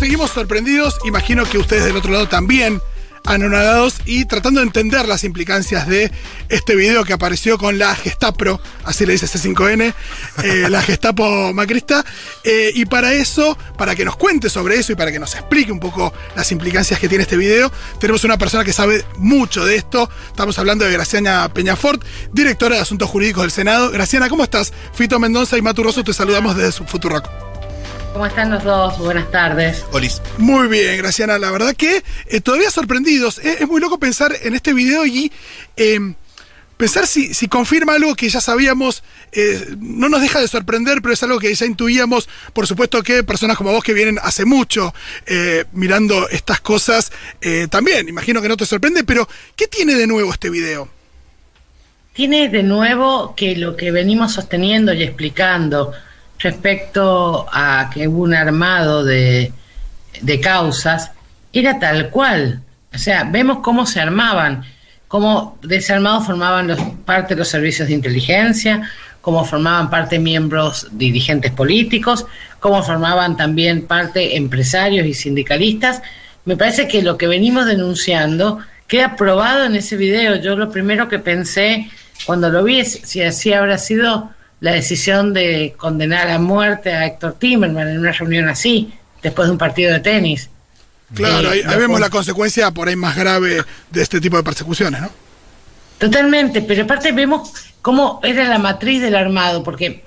seguimos sorprendidos, imagino que ustedes del otro lado también anonadados y tratando de entender las implicancias de este video que apareció con la Gestapo, así le dice C5N, eh, la Gestapo macrista. Eh, y para eso, para que nos cuente sobre eso y para que nos explique un poco las implicancias que tiene este video, tenemos una persona que sabe mucho de esto. Estamos hablando de Graciana Peñafort, directora de Asuntos Jurídicos del Senado. Graciana, ¿cómo estás? Fito Mendoza y Maturoso, te saludamos desde Futurock. ¿Cómo están los dos? Buenas tardes. Olis. Muy bien, Graciana. La verdad que eh, todavía sorprendidos. Es, muy loco pensar en este video y em, pensar si, si, confirma algo que ya sabíamos. Eh, no nos deja de sorprender, pero es algo que ya intuíamos. Por supuesto que personas como vos que vienen hace mucho eh, mirando estas cosas, también, imagino que no te sorprende, pero ¿qué tiene de nuevo este video? Tiene de nuevo que lo que venimos sosteniendo y explicando respecto a que hubo un armado de, causas, era tal cual. O sea, vemos cómo se armaban, cómo de ese armado formaban los, parte de los servicios de inteligencia, cómo formaban parte miembros dirigentes políticos, cómo formaban también parte empresarios y sindicalistas. Me parece que lo que venimos denunciando queda probado en ese video. Yo lo primero que pensé cuando lo vi es si así habrá sido la decisión de condenar a muerte a Héctor Timerman en una reunión así, después de un partido de tenis. Claro, ahí, vemos la consecuencia por ahí más grave de este tipo de persecuciones, ¿no? Totalmente, pero aparte vemos cómo era la matriz del armado, porque,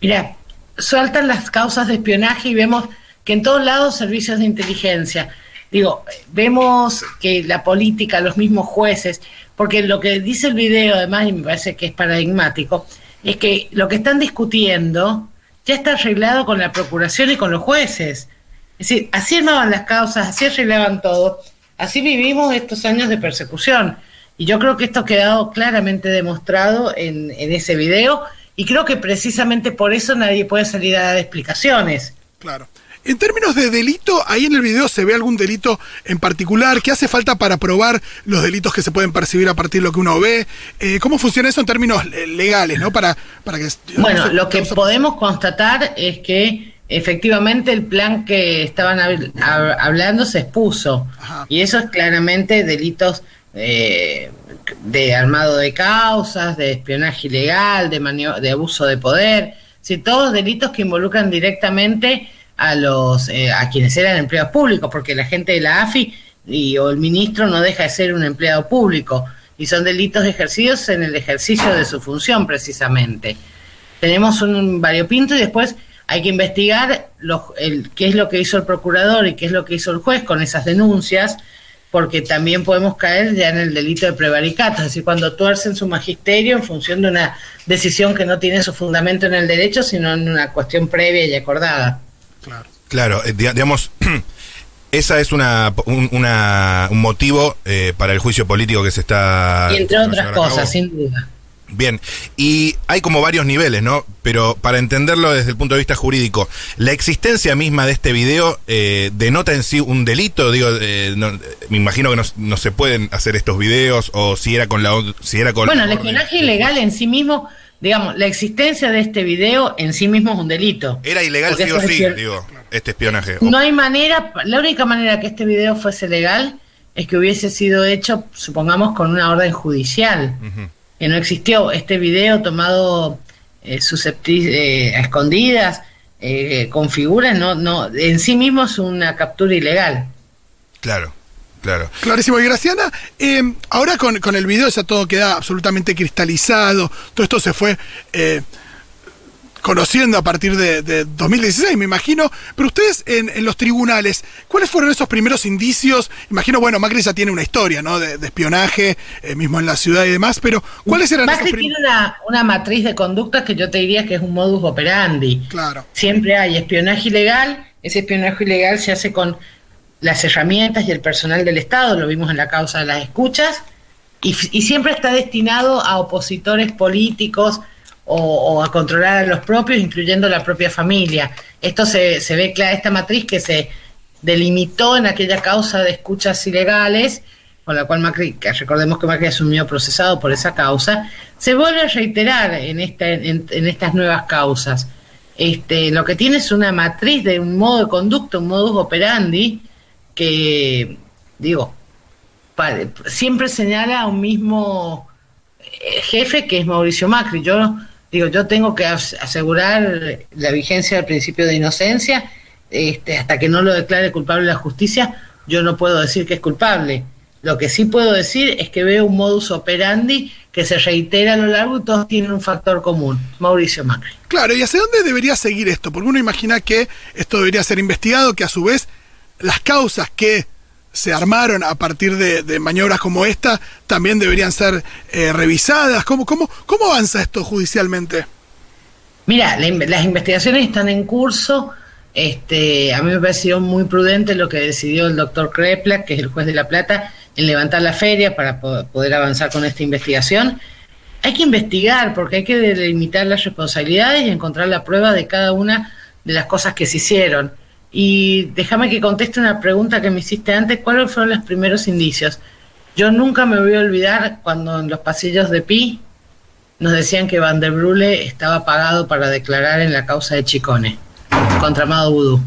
mira, sueltan las causas de espionaje y vemos que en todos lados servicios de inteligencia. Digo, vemos que la política, los mismos jueces, porque lo que dice el video, además, y me parece que es paradigmático, es que lo que están discutiendo ya está arreglado con la procuración y con los jueces. Es decir, así armaban las causas, así arreglaban todo, así vivimos estos años de persecución. Y yo creo que esto ha quedado claramente demostrado en, en ese video y creo que precisamente por eso nadie puede salir a dar explicaciones. Claro. En términos de delito, ahí en el video se ve algún delito en particular. ¿Qué hace falta para probar los delitos que se pueden percibir a partir de lo que uno ve? Eh, ¿Cómo funciona eso en términos legales, no? Para, para que bueno, lo que podemos constatar es que efectivamente el plan que estaban hablando se expuso y eso es claramente delitos eh, de armado de causas, de espionaje ilegal, de, de abuso de poder, si todos delitos que involucran directamente a los eh, a quienes eran empleados públicos, porque la gente de la AFI y, o el ministro no deja de ser un empleado público y son delitos ejercidos en el ejercicio de su función precisamente. Tenemos un variopinto y después hay que investigar el, qué es lo que hizo el procurador y qué es lo que hizo el juez con esas denuncias, porque también podemos caer ya en el delito de prevaricato, es decir, cuando tuercen su magisterio en función de una decisión que no tiene su fundamento en el derecho, sino en una cuestión previa y acordada. Claro. Claro, eh, digamos, esa es una, un, motivo eh, para el juicio político que se está... Y entre otras cosas, sin duda. Bien, y hay como varios niveles, ¿no? Pero para entenderlo desde el punto de vista jurídico, la existencia misma de este video eh, denota en sí un delito, digo, me imagino que no, se pueden hacer estos videos o si era con la... Si era con bueno, el espionaje ilegal en sí mismo digamos, la existencia de este video en sí mismo es un delito. Era ilegal sí o sí, digo, este espionaje. No hay manera, la única manera que este video fuese legal es que hubiese sido hecho, supongamos, con una orden judicial. Que no existió este video tomado eh, eh a escondidas, eh, con figuras, no, no, en sí mismo es una captura ilegal. Claro. Claro. Clarísimo. Y Graciana, eh, ahora con, el video ya todo queda absolutamente cristalizado, todo esto se fue eh, conociendo a partir de, 2016, me imagino, pero ustedes en, los tribunales, ¿cuáles fueron esos primeros indicios? Imagino, bueno, Macri ya tiene una historia, ¿no? De, espionaje, eh, mismo en la ciudad y demás, pero ¿cuáles eran Macri tiene una, una matriz de conductas que yo te diría que es un modus operandi. Claro. Siempre hay espionaje ilegal, ese espionaje ilegal se hace con las herramientas y el personal del Estado, lo vimos en la causa de las escuchas, y, siempre está destinado a opositores políticos o, a controlar a los propios, incluyendo la propia familia. Esto se, se ve clara, esta matriz que se delimitó en aquella causa de escuchas ilegales, con la cual Macri, que recordemos que Macri asumió procesado por esa causa, se vuelve a reiterar en, esta, en estas nuevas causas. este, lo que tiene es una matriz de un modo de conducta, un modus operandi, que, digo, siempre señala a un mismo eh, jefe que es Mauricio Macri. Yo digo, yo tengo que asegurar la vigencia del principio de inocencia, este, hasta que no lo declare culpable la justicia, yo no puedo decir que es culpable. Lo que sí puedo decir es que veo un modus operandi que se reitera a lo largo y todos tienen un factor común, Mauricio Macri. Claro, ¿y hacia dónde debería seguir esto? Porque uno imagina que esto debería ser investigado, que a su vez las causas que se armaron a partir de, maniobras como esta también deberían ser eh, revisadas. ¿Cómo, cómo, ¿Cómo avanza esto judicialmente? Mira, las investigaciones están en curso. Este, a mí me pareció muy prudente lo que decidió el doctor Krepla, que es el juez de La Plata, en levantar la feria para poder avanzar con esta investigación. Hay que investigar porque hay que delimitar las responsabilidades y encontrar la prueba de cada una de las cosas que se hicieron. Y déjame que conteste una pregunta que me hiciste antes, ¿cuáles fueron los primeros indicios? Yo nunca me voy a olvidar cuando en los pasillos de Pi nos decían que Van der Brule estaba pagado para declarar en la causa de Chicone contra Amado Vudú.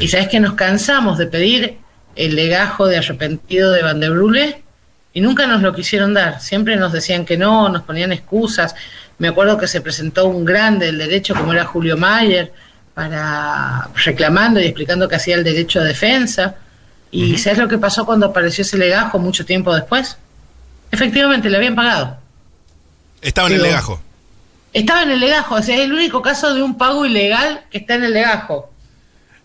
Y sabes que nos cansamos de pedir el legajo de arrepentido de Van der Brule y nunca nos lo quisieron dar. Siempre nos decían que no, nos ponían excusas. Me acuerdo que se presentó un grande del derecho como era Julio Mayer para reclamando y explicando que hacía el derecho de defensa. ¿Y sabes lo que pasó cuando apareció ese legajo mucho tiempo después? Efectivamente, le habían pagado. Estaba en el legajo. Estaba en el legajo, o sea, es el único caso de un pago ilegal que está en el legajo.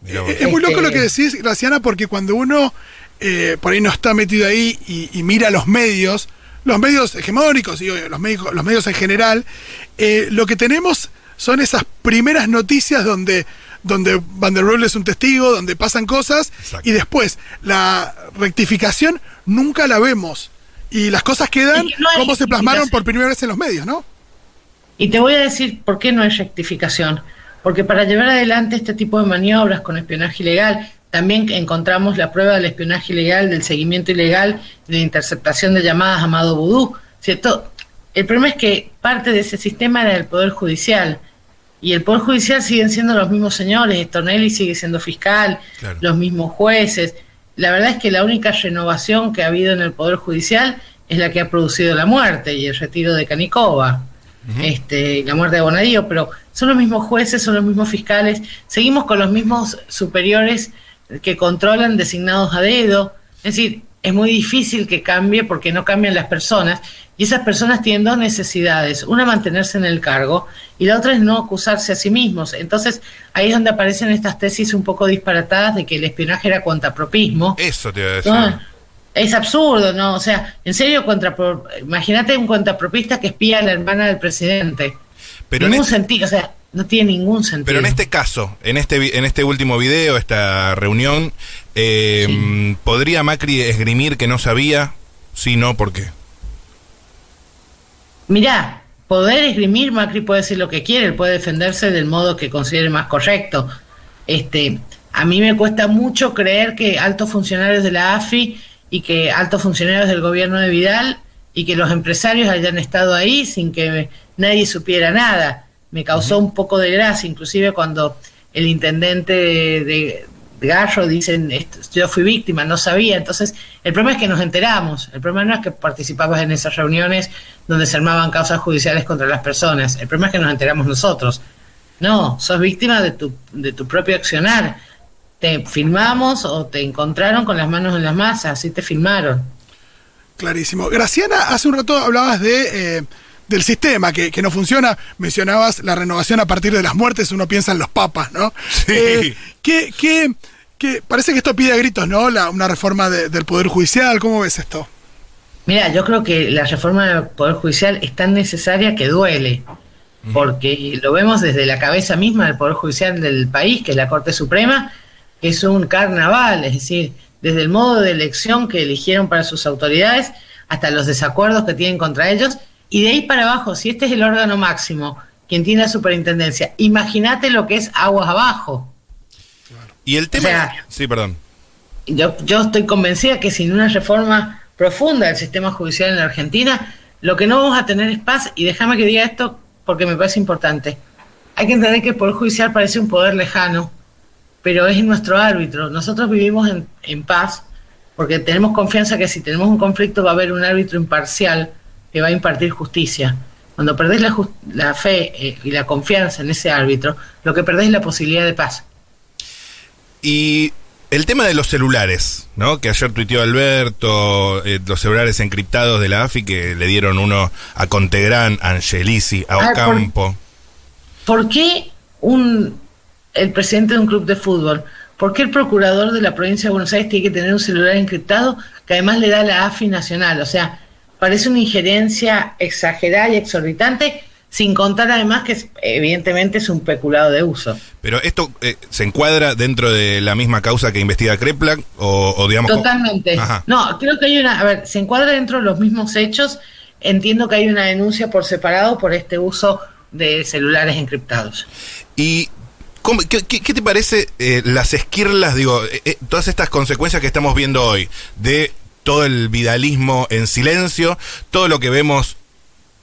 Es muy loco lo que este decís, Graciana, porque cuando uno eh, por ahí no está metido ahí y, mira los medios, los medios hegemónicos y los, medios, los medios en general, eh, lo que tenemos son esas primeras noticias donde, donde Van der Rohe es un testigo, donde pasan cosas, y después la rectificación nunca la vemos. Y las cosas quedan como se plasmaron por primera vez en los medios, ¿no? Y te voy a decir por qué no hay rectificación. Porque para llevar adelante este tipo de maniobras con espionaje ilegal, también encontramos la prueba del espionaje ilegal, del seguimiento ilegal, de la interceptación de llamadas a Amado Vudú, ¿cierto? El problema es que parte de ese sistema era el Poder Judicial. Y el Poder Judicial siguen siendo los mismos señores, Stornelli sigue siendo fiscal, los mismos jueces. La verdad es que la única renovación que ha habido en el Poder Judicial es la que ha producido la muerte y el retiro de Canicova, este, la muerte de Bonadío, pero son los mismos jueces, son los mismos fiscales, seguimos con los mismos superiores que controlan designados a dedo. Es decir, es muy difícil que cambie porque no cambian las personas y esas personas tienen dos necesidades, una mantenerse en el cargo y la otra es no acusarse a sí mismos. Entonces ahí es donde aparecen estas tesis un poco disparatadas de que el espionaje era cuantapropismo. Eso te iba a decir. Es absurdo, ¿no? O sea, en serio, contra, imagínate un cuantapropista que espía a la hermana del presidente. Pero ningún este sentido, o sea, no tiene ningún sentido. Pero en este caso, en este, en este último video, esta reunión, eh, ¿podría Macri esgrimir que no sabía? Sí, no, ¿por qué? Mirá, poder esgrimir, Macri puede decir lo que quiere, él puede defenderse del modo que considere más correcto. Este, a mí me cuesta mucho creer que altos funcionarios de la AFI y que altos funcionarios del gobierno de Vidal y que los empresarios hayan estado ahí sin que nadie supiera nada. Me causó un poco de gracia, inclusive cuando el intendente de, Garro dicen, yo fui víctima, no sabía. Entonces, el problema es que nos enteramos. El problema no es que participabas en esas reuniones donde se armaban causas judiciales contra las personas. El problema es que nos enteramos nosotros. No, sos víctima de tu, de tu propio accionar. Te filmamos o te encontraron con las manos en las masas, así te filmaron. Clarísimo. Graciana, hace un rato hablabas de... Eh, del sistema que, no funciona. Mencionabas la renovación a partir de las muertes, uno piensa en los papas, ¿no? Sí. Eh, ¿qué, qué, parece que esto pide a gritos, ¿no? La, una reforma del Poder Judicial, ¿cómo ves esto? Mira, yo creo que la reforma del Poder Judicial es tan necesaria que duele, porque lo vemos desde la cabeza misma del Poder Judicial del país, que es la Corte Suprema, que es un carnaval, es decir, desde el modo de elección que eligieron para sus autoridades hasta los desacuerdos que tienen contra ellos, y de ahí para abajo, si este es el órgano máximo, quien tiene la superintendencia, imagínate lo que es aguas abajo. Y el tema... sí, perdón. Yo, yo estoy convencida que sin una reforma profunda del sistema judicial en la Argentina, lo que no vamos a tener es paz, y déjame que diga esto porque me parece importante. hay que entender que el Poder Judicial parece un poder lejano, pero es nuestro árbitro. Nosotros vivimos en, en paz porque tenemos confianza que si tenemos un conflicto va a haber un árbitro imparcial que va a impartir justicia. Cuando perdés la, la fe eh, y la confianza en ese árbitro, lo que perdés es la posibilidad de paz. Y el tema de los celulares, ¿no? Que ayer tuiteó Alberto, eh, los celulares encriptados de la AFI, que le dieron uno a Contegrán, a Angelici, a Ocampo. ¿por, ¿Por qué un, el presidente de un club de fútbol ¿Por qué el procurador de la provincia de Buenos Aires tiene que tener un celular encriptado que además le da la AFI nacional? O sea, parece una injerencia exagerada y exorbitante, sin contar además que evidentemente es un peculado de uso. Pero esto eh, se encuadra dentro de la misma causa que investiga Kreplak o, digamos... Totalmente. No, creo que hay una... A ver, se encuadra dentro de los mismos hechos. Entiendo que hay una denuncia por separado por este uso de celulares encriptados. Y qué, te parece eh, las esquirlas, digo, eh, eh, todas estas consecuencias que estamos viendo hoy de todo el vidalismo en silencio, todo lo que vemos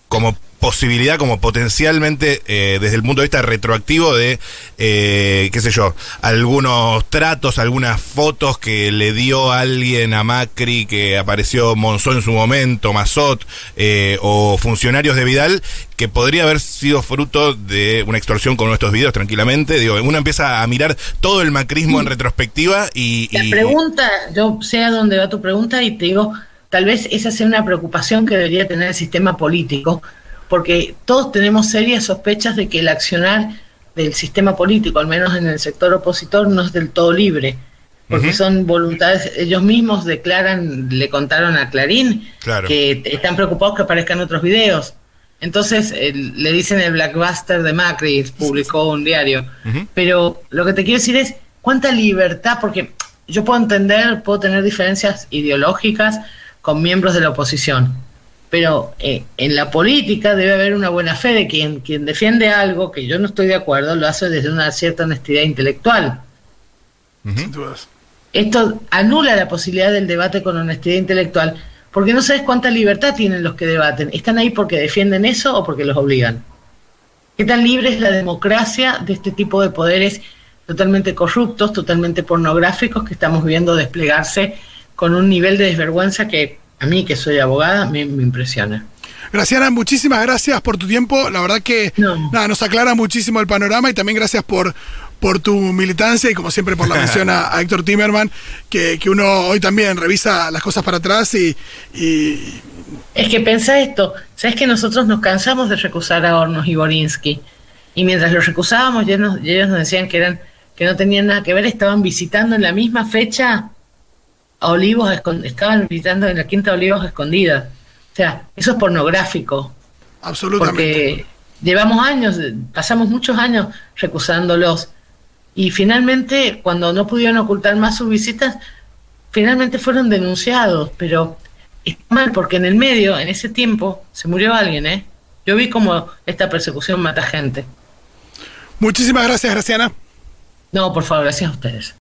como posibilidad, como potencialmente eh, desde el punto de vista retroactivo de, eh, qué sé yo, algunos tratos, algunas fotos que le dio alguien a Macri, que apareció Monzó en su momento, Mazot, eh, o funcionarios de Vidal, que podría haber sido fruto de una extorsión con nuestros videos tranquilamente. Digo, uno empieza a mirar todo el macrismo en retrospectiva y... La pregunta, yo sé a dónde va tu pregunta y te digo, tal vez esa sea una preocupación que debería tener el sistema político porque todos tenemos serias sospechas de que el accionar del sistema político, al menos en el sector opositor, no es del todo libre, porque son voluntades, ellos mismos declaran, le contaron a Clarín que están preocupados que aparezcan otros videos. Entonces le dicen el Blackbuster de Macri, publicó un diario. Pero lo que te quiero decir es cuánta libertad, porque yo puedo entender, puedo tener diferencias ideológicas con miembros de la oposición, pero eh, en la política debe haber una buena fe de quien, quien defiende algo que yo no estoy de acuerdo, lo hace desde una cierta honestidad intelectual. Esto anula la posibilidad del debate con honestidad intelectual, porque no sabes cuánta libertad tienen los que debaten. ¿Están ahí porque defienden eso o porque los obligan? ¿Qué tan libre es la democracia de este tipo de poderes totalmente corruptos, totalmente pornográficos que estamos viendo desplegarse con un nivel de desvergüenza que a mí que soy abogada me, impresiona. Graciana, muchísimas gracias por tu tiempo. La verdad que nada, nos aclara muchísimo el panorama y también gracias por, por tu militancia y como siempre por la mención a, Héctor Timerman, que, uno hoy también revisa las cosas para atrás y, Es que pensá esto, sabes que nosotros nos cansamos de recusar a Hornos y Borinsky y mientras los recusábamos ellos nos, ellos nos decían que eran que no tenían nada que ver, estaban visitando en la misma fecha Olivos, estaban visitando en la Quinta Olivos escondida. O sea, eso es pornográfico. Absolutamente. Porque llevamos años, pasamos muchos años recusándolos. Y finalmente, cuando no pudieron ocultar más sus visitas, finalmente fueron denunciados. Pero está mal porque en el medio, en ese tiempo, se murió alguien, ¿eh? Yo vi como esta persecución mata gente. Muchísimas gracias, Graciana. No, por favor, gracias a ustedes.